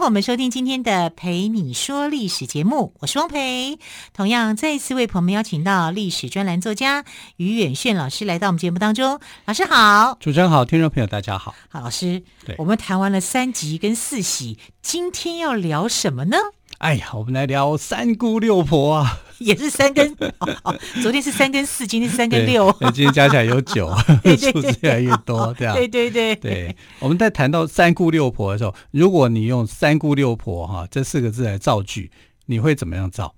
欢迎朋友们收听今天的《陪你说历史》节目，我是汪培。同样，再一次为朋友们邀请到历史专栏作家于远炫老师来到我们节目当中。老师好，主持人好，听众朋友大家好。好，老师，对，我们谈完了三集跟四喜，今天要聊什么呢？哎呀，我们来聊三姑六婆啊，也是三跟哦哦，昨天是三跟四，今天是三跟六，今天加起来有九，数字越来越多，对啊。对对对对，我们在谈到三姑六婆的时候，如果你用三姑六婆哈这四个字来造句，你会怎么样造？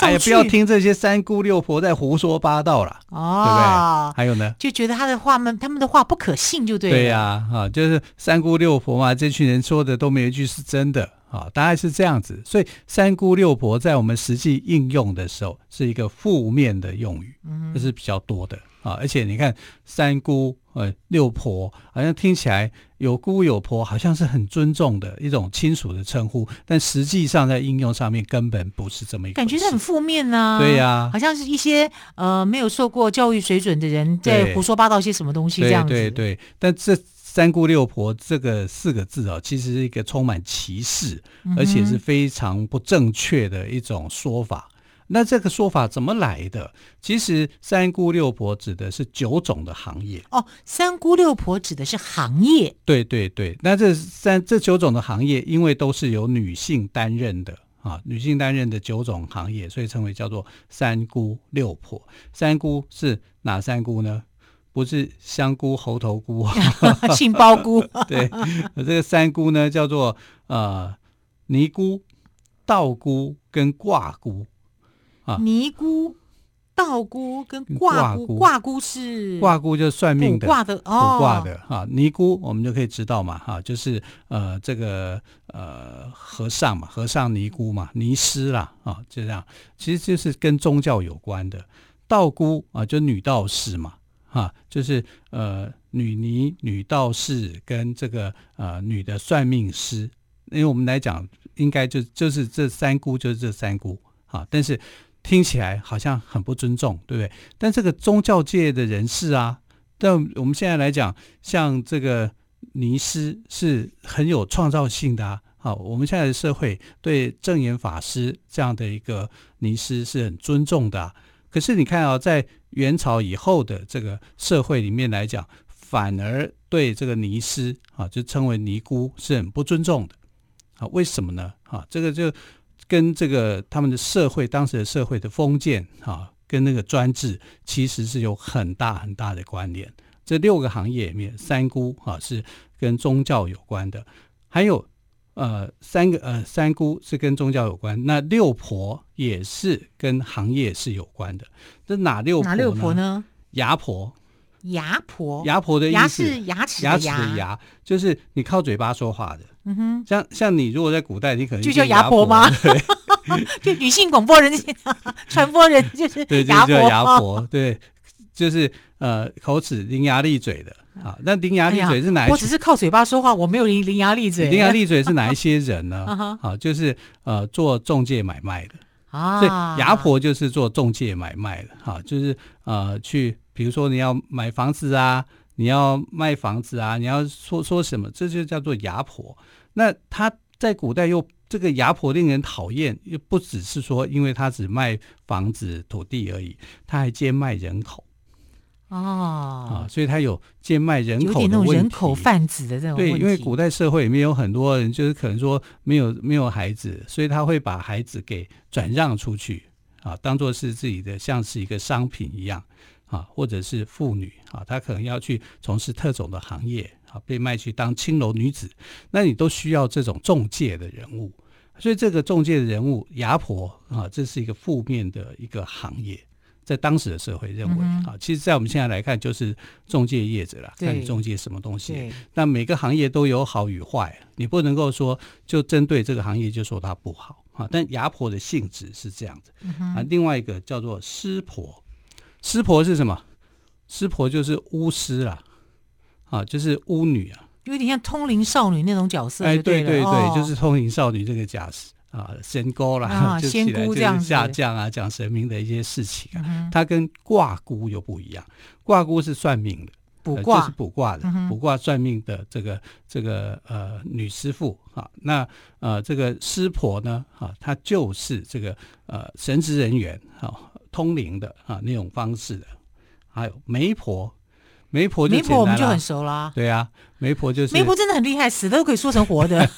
哎呀，不要听这些三姑六婆在胡说八道了，哦，对不对？还有呢，就觉得他的话们，他们的话不可信，就对了。对呀，啊，就是三姑六婆嘛，这群人说的都没有一句是真的。啊，大概是这样子，所以三姑六婆在我们实际应用的时候是一个负面的用语，这是比较多的啊。而且你看三姑呃六婆，好像听起来有姑有婆，好像是很尊重的一种亲属的称呼，但实际上在应用上面根本不是这么一个，感觉是很负面呢、啊。对呀、啊，好像是一些呃没有受过教育水准的人在胡说八道些什么东西这样子。对对对，但这。三姑六婆这个四个字啊，其实是一个充满歧视，而且是非常不正确的一种说法。那这个说法怎么来的？其实三姑六婆指的是九种的行业哦。三姑六婆指的是行业，对对对。那这三这九种的行业，因为都是由女性担任的啊，女性担任的九种行业，所以称为叫做三姑六婆。三姑是哪三姑呢？不是香菇、猴头菇，杏鲍菇。对，这个三菇呢，叫做呃尼姑、道姑跟卦姑啊。尼姑、道姑跟卦姑，卦姑是卦姑，就算命的，卦的哦卦的哈。尼姑我们就可以知道嘛哈，就是呃这个呃和尚嘛，和尚尼姑嘛，尼师啦啊，就这样，其实就是跟宗教有关的。道姑啊，就女道士嘛。啊，就是呃，女尼、女道士跟这个呃女的算命师，因为我们来讲，应该就就是这三姑，就是这三姑啊。但是听起来好像很不尊重，对不对？但这个宗教界的人士啊，但我们现在来讲，像这个尼师是很有创造性的啊。好，我们现在的社会对正言法师这样的一个尼师是很尊重的。可是你看啊，在元朝以后的这个社会里面来讲，反而对这个尼师啊，就称为尼姑是很不尊重的啊？为什么呢？啊，这个就跟这个他们的社会当时的社会的封建啊，跟那个专制其实是有很大很大的关联。这六个行业里面，三姑啊是跟宗教有关的，还有。呃，三个呃，三姑是跟宗教有关，那六婆也是跟行业是有关的。这哪六婆？哪六婆呢？牙婆，牙婆，牙婆的意思，是牙齿牙齿的牙，就是你靠嘴巴说话的。嗯哼，像像你如果在古代，你可能就叫牙婆吗？对，就女性广播人 传播人就是对，就叫牙婆，对，就是呃，口齿伶牙俐嘴的。好，那伶牙俐嘴是哪一？我只是靠嘴巴说话，我没有伶伶牙俐嘴。伶牙俐嘴是哪一些人呢？好，就是呃做中介买卖的啊，所以牙婆就是做中介买卖的。哈，就是呃去，比如说你要买房子啊，你要卖房子啊，你要说说什么，这就叫做牙婆。那他在古代又这个牙婆令人讨厌，又不只是说因为他只卖房子土地而已，他还兼卖人口。哦，啊，所以他有贱卖人口的问题，有点那种人口贩子的这种。对，因为古代社会里面有很多人，就是可能说没有没有孩子，所以他会把孩子给转让出去，啊，当做是自己的，像是一个商品一样，啊，或者是妇女，啊，他可能要去从事特种的行业，啊，被卖去当青楼女子，那你都需要这种中介的人物，所以这个中介的人物牙婆，啊，这是一个负面的一个行业。在当时的社会认为、嗯、啊，其实，在我们现在来看，就是中介业者了，看你中介什么东西。那每个行业都有好与坏，你不能够说就针对这个行业就说它不好啊。但牙婆的性质是这样子、嗯、啊。另外一个叫做师婆，师婆是什么？师婆就是巫师啦，啊，就是巫女啊，有点像通灵少女那种角色。哎，对对对，哦、就是通灵少女这个假设。啊，仙姑啦，啊、就起来就是下降啊，讲神明的一些事情啊。嗯、它跟卦姑又不一样，卦姑是算命的，卜卦、呃、就是卜卦的，卜卦、嗯、算命的这个这个呃女师傅啊。那呃这个师婆呢，啊，她就是这个呃神职人员啊，通灵的啊那种方式的。还有媒婆。媒婆就，媒婆我们就很熟啦。对啊，媒婆就是媒婆真的很厉害，死的都可以说成活的，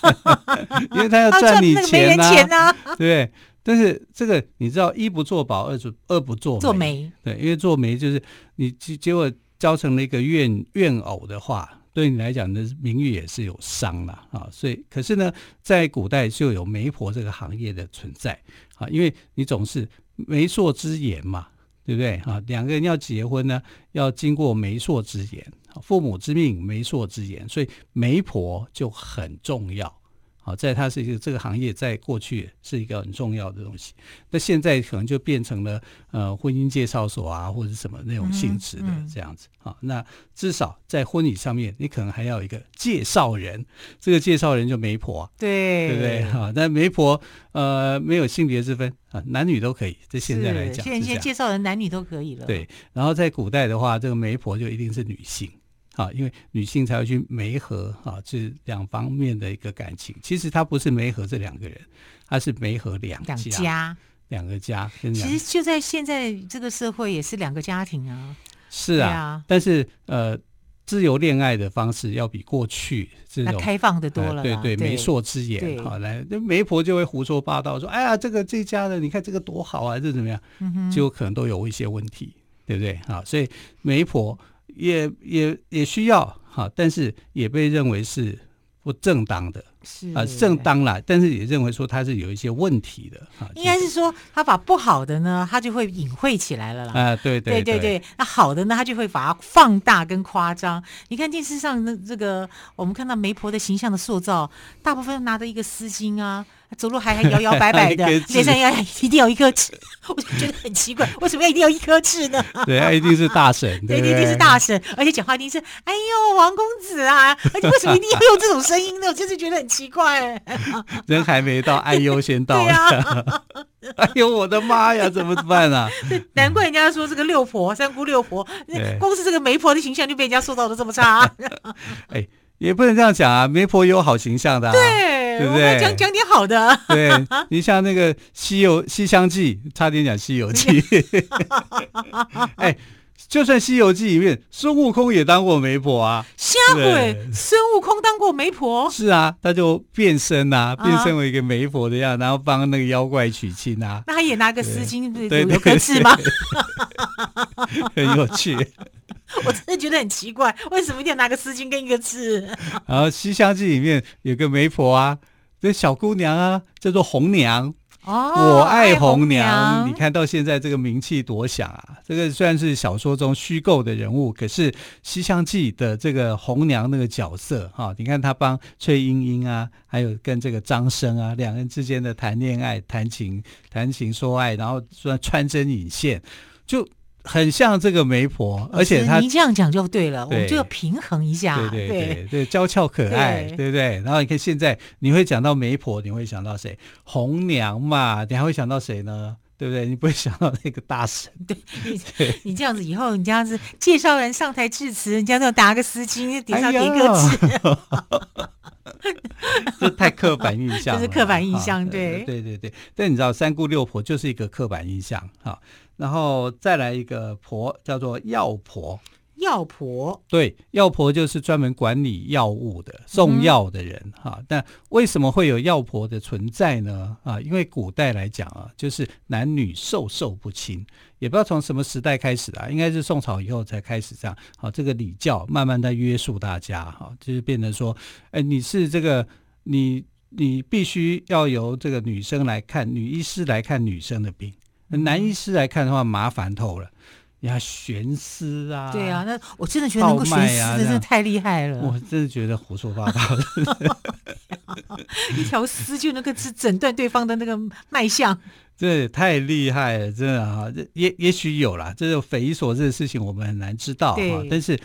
因为他要赚你钱呐、啊。对，但是这个你知道，一不做保，二做二不做做媒。对，因为做媒就是你结结果交成了一个怨怨偶的话，对你来讲的名誉也是有伤了啊。所以，可是呢，在古代就有媒婆这个行业的存在啊，因为你总是媒妁之言嘛。对不对啊？两个人要结婚呢，要经过媒妁之言，父母之命，媒妁之言，所以媒婆就很重要。好，在它是一个这个行业，在过去是一个很重要的东西。那现在可能就变成了呃婚姻介绍所啊，或者什么那种性质的这样子。好、嗯嗯，那至少在婚礼上面，你可能还要有一个介绍人，这个介绍人就媒婆，对对不对？好，但媒婆呃没有性别之分啊，男女都可以。在现在来讲，现在介绍人男女都可以了。对，然后在古代的话，这个媒婆就一定是女性。啊，因为女性才会去媒合啊，这两方面的一个感情。其实她不是媒合这两个人，她是媒合两家，两家，两个家。其实就在现在这个社会，也是两个家庭啊。是啊，啊但是呃，自由恋爱的方式要比过去这种开放的多了、呃。对对，媒妁之言，好来，那媒婆就会胡说八道，说哎呀，这个这家的，你看这个多好啊，这怎么样？嗯，就可能都有一些问题，对不对？好，所以媒婆。也也也需要哈，但是也被认为是不正当的，是啊，正当啦，但是也认为说它是有一些问题的啊。应该是说他把不好的呢，他就会隐晦起来了啦。啊，对对对对对，那好的呢，他就会把它放大跟夸张。你看电视上的这个，我们看到媒婆的形象的塑造，大部分拿着一个丝巾啊。走路还还摇摇摆摆的，脸上要一定要一颗痣，我就觉得很奇怪，为什么要一定要一颗痣呢？对，他一定是大神，对，对，一定是大神，而且讲话一定是“哎呦，王公子啊”，而且为什么一定要用这种声音呢？我就是觉得很奇怪。人还没到，爱优先到。对啊，哎呦我的妈呀，怎么办啊？难怪人家说这个六婆、三姑六婆，光是这个媒婆的形象就被人家塑造的这么差。哎，也不能这样讲啊，媒婆也有好形象的。对。对不对？讲讲点好的。对，你像那个西游《西游西厢记》，差点讲《西游记》。哎，就算《西游记》里面，孙悟空也当过媒婆啊。瞎鬼，孙悟空当过媒婆？是啊，他就变身啊，变身为一个媒婆的样，然后帮那个妖怪娶亲啊。那他也拿个丝巾，对，有个痣吗？很有趣。我真的觉得很奇怪，为什么一定要拿个丝巾跟一个字？然后《西厢记》里面有个媒婆啊，这小姑娘啊，叫做红娘。哦，我爱红娘。你看到现在这个名气多响啊！这个虽然是小说中虚构的人物，可是《西厢记》的这个红娘那个角色哈、啊，你看她帮崔莺莺啊，还有跟这个张生啊两人之间的谈恋爱、谈情、谈情说爱，然后说穿针引线，就。很像这个媒婆，而且他你这样讲就对了，对我们就要平衡一下，对对对娇俏可爱，对，对不对？然后你看现在你会讲到媒婆，你会想到谁？红娘嘛，你还会想到谁呢？对不对？你不会想到那个大神。对，你 这样子以后，你这样子介绍人上台致辞，人家都要打个丝巾，顶上叠个字，这太刻板印象了，这是刻板印象，对对对对。但你知道三姑六婆就是一个刻板印象，哈。然后再来一个婆，叫做药婆。药婆，对，药婆就是专门管理药物的、送药的人哈。但为什么会有药婆的存在呢？啊，因为古代来讲啊，就是男女授受不亲，也不知道从什么时代开始啊，应该是宋朝以后才开始这样。好，这个礼教慢慢在约束大家哈，就是变成说，哎，你是这个你你必须要由这个女生来看，女医师来看女生的病。男医师来看的话，麻烦透了。你要悬丝啊？对啊，那我真的觉得能够悬丝的真的太厉害了。我真的觉得胡说八道一条丝就能够只诊断对方的那个脉象，这也太厉害了，真的啊！也也许有啦，这种匪夷所思的事情我们很难知道啊。但是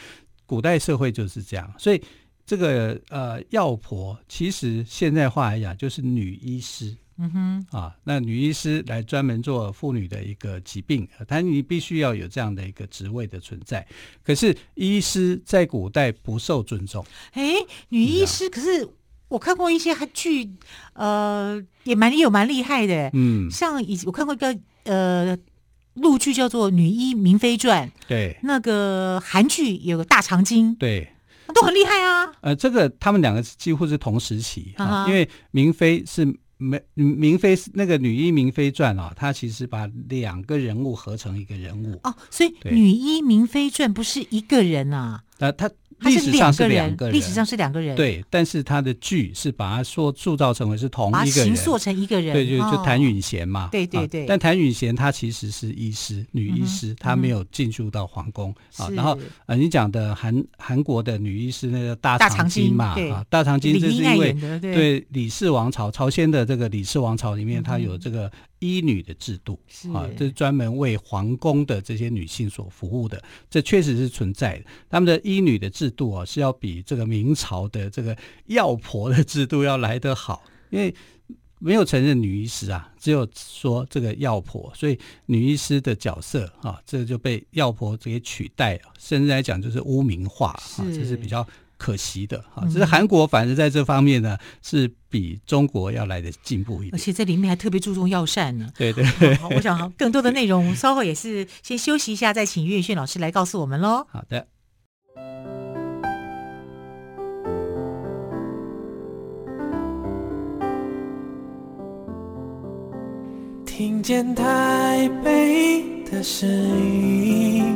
古代社会就是这样，所以这个呃药婆其实现在话来讲就是女医师。嗯哼，啊，那女医师来专门做妇女的一个疾病，但你必须要有这样的一个职位的存在。可是医师在古代不受尊重。哎，女医师，可是我看过一些韩剧，呃，也蛮也有蛮厉害的。嗯，像以我看过一个呃陆剧叫做《女医明妃传》，对，那个韩剧有个大长今，对，都很厉害啊。呃，这个他们两个几乎是同时期啊，因为明妃是。明明妃是那个女医明妃传啊，它其实把两个人物合成一个人物哦，所以女医明妃传不是一个人啊，呃，他。历史上是两个人，历史上是两个人，对，但是他的剧是把他说塑造成为是同一个人，形塑成一个人，对，就就谭允贤嘛，对对对。但谭允贤她其实是医师，女医师，她没有进入到皇宫啊。然后呃，你讲的韩韩国的女医师那个大长今嘛，啊，大长今这是因为对李氏王朝，朝鲜的这个李氏王朝里面，它有这个。医女的制度啊，这是专门为皇宫的这些女性所服务的，这确实是存在的。他们的医女的制度啊，是要比这个明朝的这个药婆的制度要来得好，因为没有承认女医师啊，只有说这个药婆，所以女医师的角色啊，这就被药婆给取代了，甚至来讲就是污名化啊，这是比较。可惜的哈，只是韩国反而在这方面呢，是比中国要来的进步一点，而且在里面还特别注重药膳呢。对对 好，我想更多的内容 稍后也是先休息一下，再请于远炫老师来告诉我们喽。好的。听见台北的声音。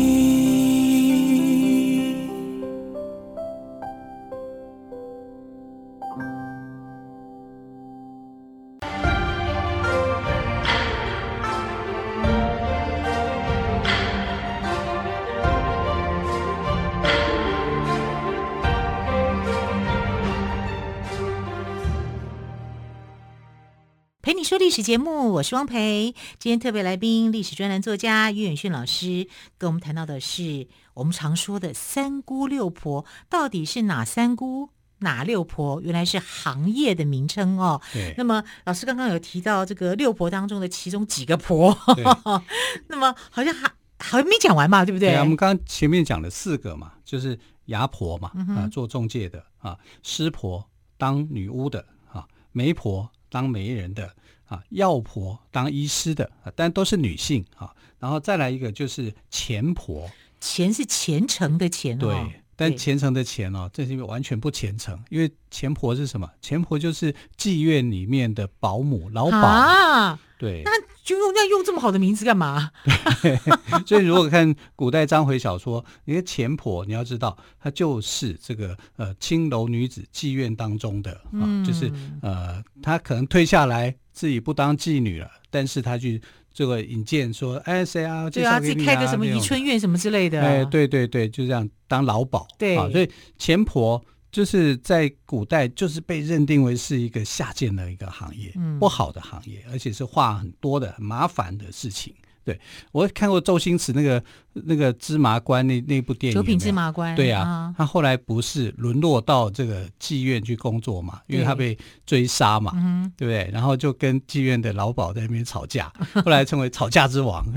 历史节目，我是汪培。今天特别来宾，历史专栏作家于远逊老师跟我们谈到的是我们常说的三姑六婆，到底是哪三姑哪六婆？原来是行业的名称哦。对。那么老师刚刚有提到这个六婆当中的其中几个婆，那么好像还好像没讲完嘛，对不对？对啊，我们刚刚前面讲了四个嘛，就是牙婆嘛，啊，做中介的啊，师婆当女巫的啊，媒婆当媒人的。啊，药婆当医师的啊，但都是女性啊。然后再来一个就是钱婆，钱是虔诚的钱，哦，对，但虔诚的钱哦，这是因为完全不虔诚，因为钱婆是什么？钱婆就是妓院里面的保姆、老鸨。啊，对。那就用那用这么好的名字干嘛？对，所以如果看古代章回小说，你的钱婆，你要知道，她就是这个呃青楼女子妓院当中的啊，嗯、就是呃，她可能退下来。自己不当妓女了，但是她去这个引荐说，哎，谁啊？对啊，自己开个什么怡春院什么之类的。哎，对对对，就这样当老鸨。对啊，所以钱婆就是在古代就是被认定为是一个下贱的一个行业，嗯，不好的行业，而且是话很多的、很麻烦的事情。对，我看过周星驰那个那个芝麻官那那部电影，九品芝麻官。对啊，他后来不是沦落到这个妓院去工作嘛，因为他被追杀嘛，对不对？然后就跟妓院的老鸨在那边吵架，后来成为吵架之王。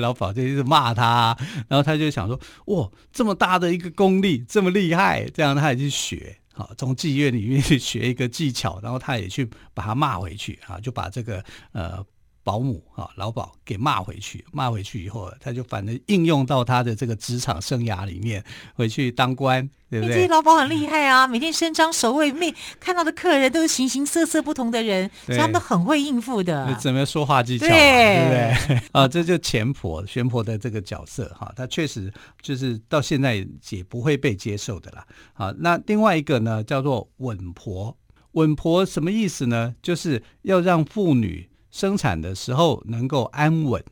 老鸨就一直骂他，然后他就想说：哇，这么大的一个功力，这么厉害，这样他也去学。好，从妓院里面去学一个技巧，然后他也去把他骂回去啊，就把这个呃保姆啊，老鸨给骂回去，骂回去以后，他就反正应用到他的这个职场生涯里面，回去当官，对不对？这些劳保很厉害啊，每天伸张守卫，每看到的客人都是形形色色不同的人，所以他们都很会应付的。怎么说话技巧、啊，对，对不对？啊，这就前婆、玄婆的这个角色哈，他确实就是到现在也不会被接受的啦。啊，那另外一个呢，叫做稳婆。稳婆什么意思呢？就是要让妇女。生产的时候能够安稳，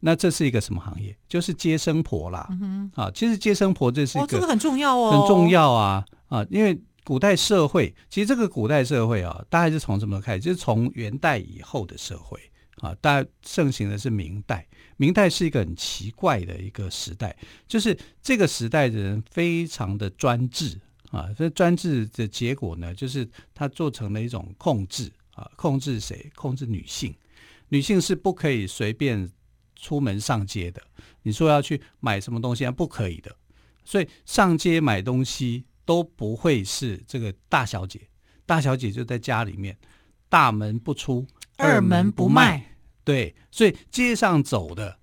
那这是一个什么行业？就是接生婆啦。嗯、啊，其实接生婆这是一个、哦、这个很重要哦，很重要啊啊！因为古代社会，其实这个古代社会啊，大概是从什么开始？就是从元代以后的社会啊，大概盛行的是明代。明代是一个很奇怪的一个时代，就是这个时代的人非常的专制啊。这专制的结果呢，就是它做成了一种控制。啊，控制谁？控制女性，女性是不可以随便出门上街的。你说要去买什么东西啊？不可以的。所以上街买东西都不会是这个大小姐，大小姐就在家里面，大门不出，二门不迈。不迈对，所以街上走的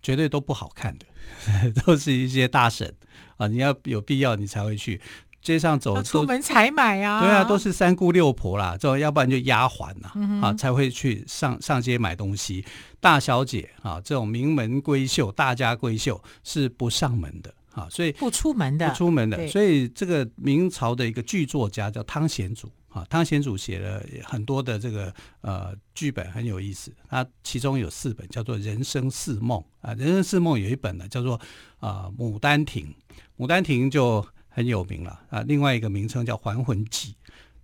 绝对都不好看的，都是一些大婶啊。你要有必要，你才会去。街上走，出门才买啊，对啊，都是三姑六婆啦，这要不然就丫鬟呐，嗯、啊，才会去上上街买东西。大小姐啊，这种名门闺秀、大家闺秀是不上门的啊，所以不出门的，不出门的。所以这个明朝的一个剧作家叫汤显祖啊，汤显祖写了很多的这个呃剧本，很有意思。他其中有四本叫做《人生四梦》啊，《人生四梦》有一本呢叫做啊《牡丹亭》，《牡丹亭》就。很有名了啊！另外一个名称叫《还魂记》，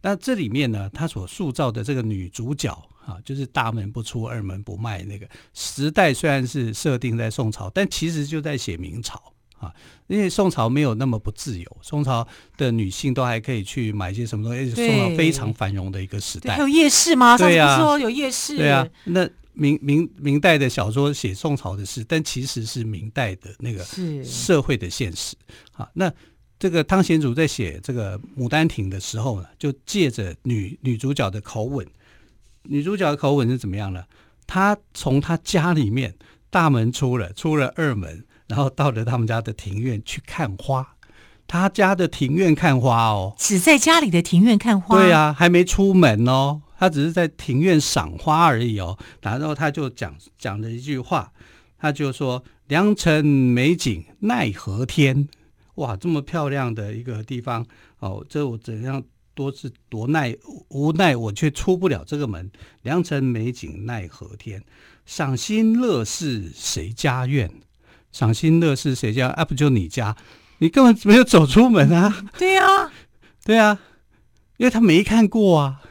那这里面呢，他所塑造的这个女主角啊，就是大门不出二门不迈那个时代，虽然是设定在宋朝，但其实就在写明朝啊。因为宋朝没有那么不自由，宋朝的女性都还可以去买一些什么东西，宋朝非常繁荣的一个时代。还有夜市吗？对呀、啊，说有夜市。对啊，那明明明代的小说写宋朝的事，但其实是明代的那个社会的现实啊。那这个汤显祖在写这个《牡丹亭》的时候呢，就借着女女主角的口吻，女主角的口吻是怎么样呢？她从她家里面大门出了，出了二门，然后到了他们家的庭院去看花。她家的庭院看花哦，只在家里的庭院看花。对啊，还没出门哦，她只是在庭院赏花而已哦。然后她就讲讲了一句话，她就说：“良辰美景奈何天。”哇，这么漂亮的一个地方哦，这我怎样多是多奈无奈，我却出不了这个门。良辰美景奈何天，赏心乐事谁家院？赏心乐事谁家？啊，不就你家？你根本没有走出门啊！对呀，对呀，因为他没看过啊。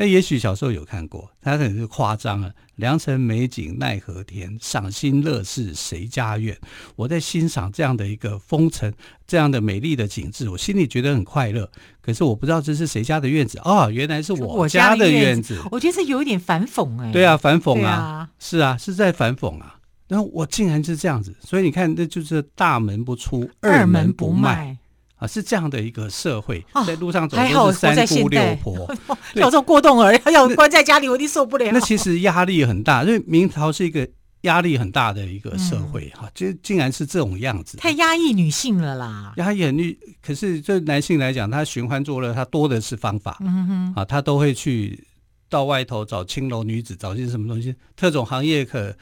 那也许小时候有看过，他可能是夸张了。良辰美景奈何天，赏心乐事谁家院？我在欣赏这样的一个风尘，这样的美丽的景致，我心里觉得很快乐。可是我不知道这是谁家的院子哦，原来是我家的院子。我觉得这有一点反讽哎。对啊，反讽啊，啊是啊，是在反讽啊。然后我竟然是这样子，所以你看，这就是大门不出，二门不迈。啊，是这样的一个社会，在路上走都是三姑六婆，有这种过动儿要关在家里，我一定受不了。那其实压力很大，因为明朝是一个压力很大的一个社会哈，就竟然是这种样子，太压抑女性了啦。压抑女，可是对男性来讲，他寻欢作乐，他多的是方法，嗯哼，啊，他都会去到外头找青楼女子，找些什么东西，特种行业可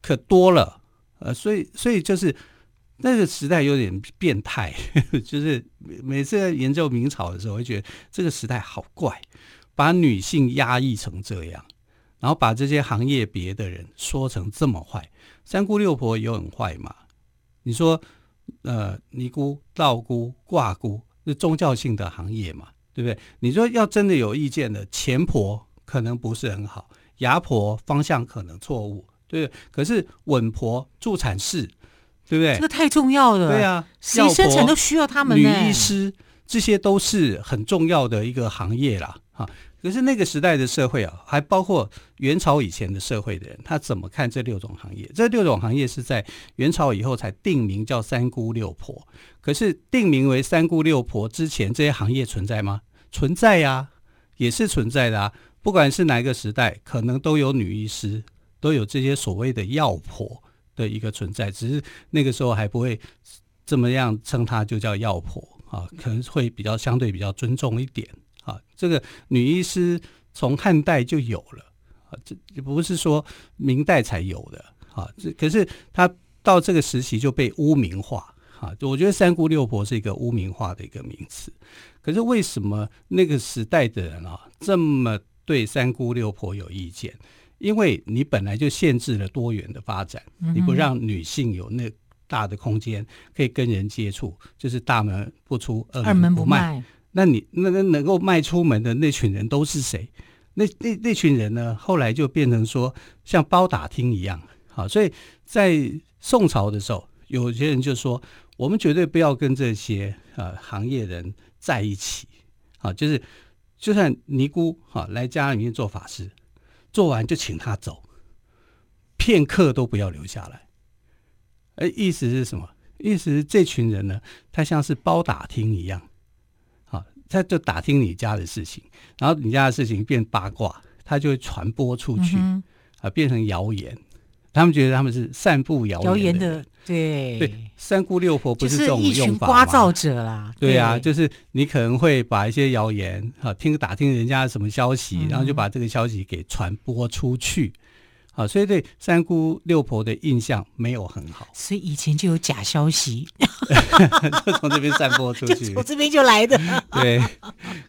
可多了，呃，所以所以就是。那个时代有点变态，就是每次在研究明朝的时候，会觉得这个时代好怪，把女性压抑成这样，然后把这些行业别的人说成这么坏，三姑六婆也很坏嘛？你说，呃，尼姑、道姑、卦姑是宗教性的行业嘛？对不对？你说要真的有意见的，钱婆可能不是很好，牙婆方向可能错误，对不对？可是稳婆助产士。对不对？这个太重要了。对啊，谁生产都需要他们。女医师这些都是很重要的一个行业啦。哈，可是那个时代的社会啊，还包括元朝以前的社会的人，他怎么看这六种行业？这六种行业是在元朝以后才定名叫三姑六婆。可是定名为三姑六婆之前，这些行业存在吗？存在呀，也是存在的啊。不管是哪一个时代，可能都有女医师都有这些所谓的药婆的一个存在，只是那个时候还不会这么样称她就叫药婆啊，可能会比较相对比较尊重一点啊。这个女医师从汉代就有了啊，这不是说明代才有的啊。这可是她到这个时期就被污名化啊，我觉得三姑六婆是一个污名化的一个名词。可是为什么那个时代的人啊这么对三姑六婆有意见？因为你本来就限制了多元的发展，你不让女性有那大的空间可以跟人接触，就是大门不出，二门不迈。那你那那能够迈出门的那群人都是谁？那那那群人呢？后来就变成说像包打听一样。好，所以在宋朝的时候，有些人就说，我们绝对不要跟这些呃行业人在一起。啊，就是就算尼姑哈来家里面做法事。做完就请他走，片刻都不要留下来。哎，意思是什么？意思是这群人呢，他像是包打听一样，啊，他就打听你家的事情，然后你家的事情变八卦，他就会传播出去，嗯、啊，变成谣言。他们觉得他们是散布谣言的，谣言的，对。对，三姑六婆不是这种用法吗？就是一群刮噪者啦，对呀、啊，就是你可能会把一些谣言啊，听打听人家什么消息，然后就把这个消息给传播出去，啊、嗯，所以对三姑六婆的印象没有很好，所以以前就有假消息，就从这边散播出去，从这边就来的，对。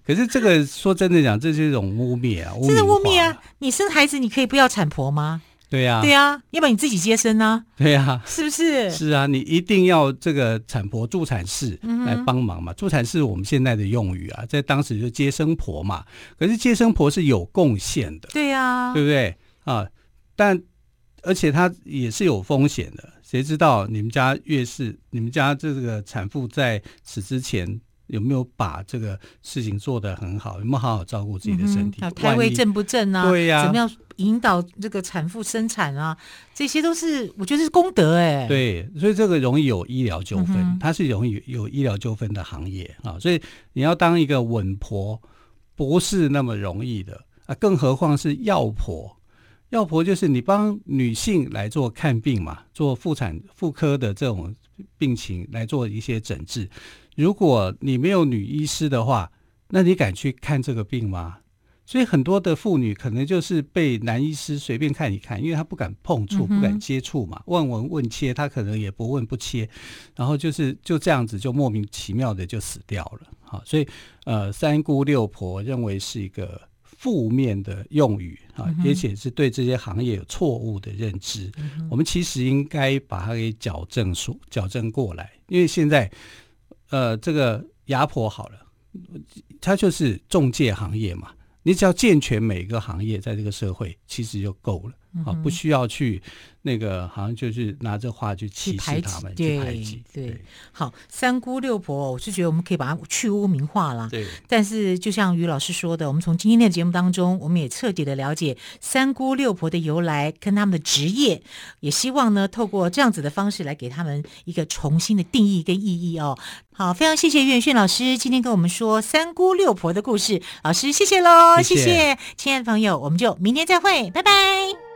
可是这个说真的讲，这是一种污蔑啊，真的污蔑啊！你生孩子，你可以不要产婆吗？对呀、啊，对呀、啊，要不然你自己接生呢？对呀、啊，是不是？是啊，你一定要这个产婆、助产士来帮忙嘛。嗯、助产士我们现在的用语啊，在当时就接生婆嘛。可是接生婆是有贡献的，对呀、啊，对不对啊？但而且她也是有风险的。谁知道你们家月事，你们家这个产妇在此之前有没有把这个事情做得很好？有没有好好照顾自己的身体？嗯、胎位正不正啊？对呀、啊，怎么样？引导这个产妇生产啊，这些都是我觉得是功德哎。对，所以这个容易有医疗纠纷，嗯、它是容易有，有医疗纠纷的行业啊。所以你要当一个稳婆，不是那么容易的啊。更何况是药婆，药婆就是你帮女性来做看病嘛，做妇产妇科的这种病情来做一些诊治。如果你没有女医师的话，那你敢去看这个病吗？所以很多的妇女可能就是被男医师随便看一看，因为她不敢碰触、不敢接触嘛，问闻问切，她可能也不问不切，然后就是就这样子就莫名其妙的就死掉了。好，所以呃，三姑六婆认为是一个负面的用语啊，而且是对这些行业有错误的认知。我们其实应该把它给矫正、说矫正过来，因为现在呃，这个牙婆好了，它就是中介行业嘛。你只要健全每个行业，在这个社会其实就够了啊，不需要去那个好像就是拿这话去歧视他们，去排挤。对，好，三姑六婆，我是觉得我们可以把它去污名化了。对。但是就像于老师说的，我们从今天的节目当中，我们也彻底的了解三姑六婆的由来跟他们的职业，也希望呢，透过这样子的方式来给他们一个重新的定义跟意义哦。好，非常谢谢岳远炫老师今天跟我们说三姑六婆的故事，老师谢谢喽，谢谢，谢谢亲爱的朋友，我们就明天再会，拜拜。